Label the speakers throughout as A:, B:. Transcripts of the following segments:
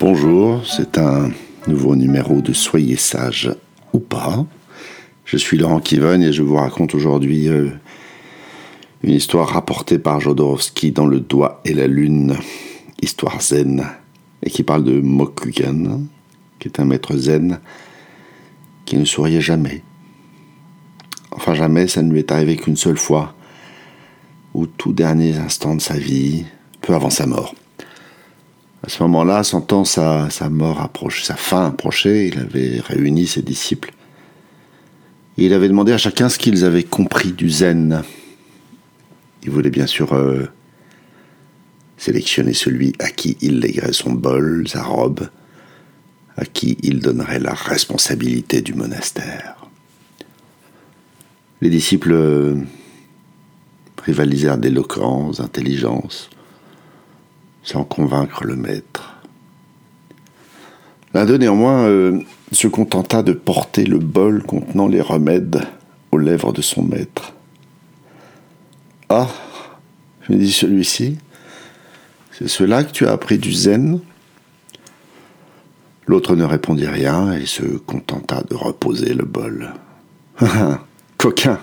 A: Bonjour, c'est un nouveau numéro de Soyez sage ou pas. Je suis Laurent Kiven et je vous raconte aujourd'hui euh, une histoire rapportée par Jodorowsky dans Le Doigt et la Lune, histoire zen, et qui parle de Mokugan, qui est un maître zen qui ne souriait jamais. Enfin jamais, ça ne lui est arrivé qu'une seule fois, au tout dernier instant de sa vie, peu avant sa mort. À ce moment-là, sentant sa, mort approcher, sa fin approcher, il avait réuni ses disciples. Et il avait demandé à chacun ce qu'ils avaient compris du zen. Il voulait bien sûr euh, sélectionner celui à qui il léguerait son bol, sa robe, à qui il donnerait la responsabilité du monastère. Les disciples euh, rivalisèrent d'éloquence, d'intelligence, sans convaincre le maître. L'un d'eux néanmoins euh, se contenta de porter le bol contenant les remèdes aux lèvres de son maître. Ah, me dit celui-ci, c'est cela que tu as appris du zen? L'autre ne répondit rien et se contenta de reposer le bol. Coquin,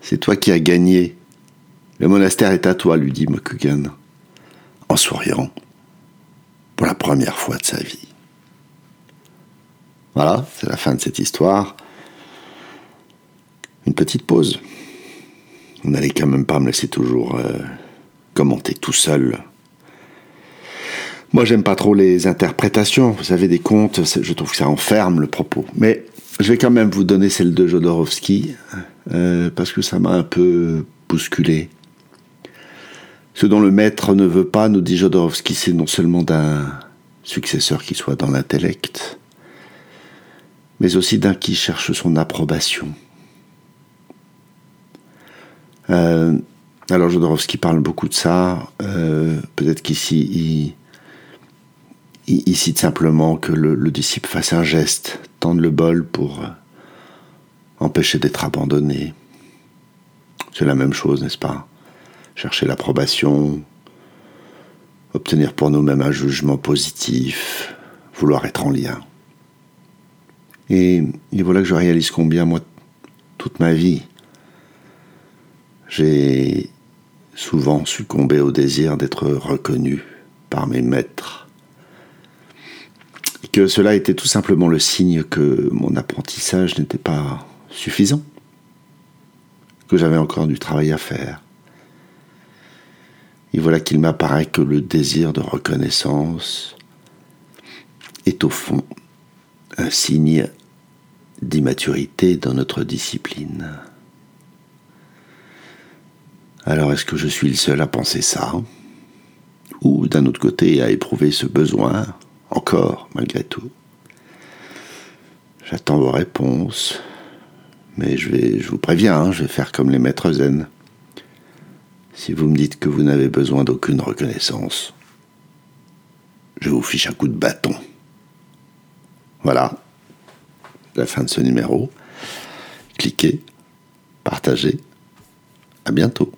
A: c'est toi qui as gagné. Le monastère est à toi, lui dit Mokugan en souriant pour la première fois de sa vie. Voilà, c'est la fin de cette histoire. Une petite pause. Vous n'allez quand même pas me laisser toujours euh, commenter tout seul. Moi, j'aime pas trop les interprétations. Vous savez, des contes, je trouve que ça enferme le propos. Mais je vais quand même vous donner celle de Jodorowsky, euh, parce que ça m'a un peu bousculé. Ce dont le maître ne veut pas, nous dit Jodorowsky, c'est non seulement d'un successeur qui soit dans l'intellect, mais aussi d'un qui cherche son approbation. Euh, alors Jodorowsky parle beaucoup de ça. Euh, peut-être qu'ici, il, cite simplement que le, le, disciple fasse un geste, tende le bol pour empêcher d'être abandonné. C'est la même chose, n'est-ce pas? Chercher l'approbation, obtenir pour nous-mêmes un jugement positif, vouloir être en lien. Et, voilà que je réalise combien, moi, toute ma vie, j'ai souvent succombé au désir d'être reconnu par mes maîtres. Que cela était tout simplement le signe que mon apprentissage n'était pas suffisant, que j'avais encore du travail à faire, et voilà qu'il m'apparaît que le désir de reconnaissance est au fond un signe d'immaturité dans notre discipline. Alors est-ce que je suis le seul à penser ça? Ou d'un autre côté à éprouver ce besoin, encore malgré tout? J'attends vos réponses, mais je, vous préviens, hein, je vais faire comme les maîtres zen. Si vous me dites que vous n'avez besoin d'aucune reconnaissance, je vous fiche un coup de bâton. Voilà, la fin de ce numéro. Cliquez, partagez. À bientôt.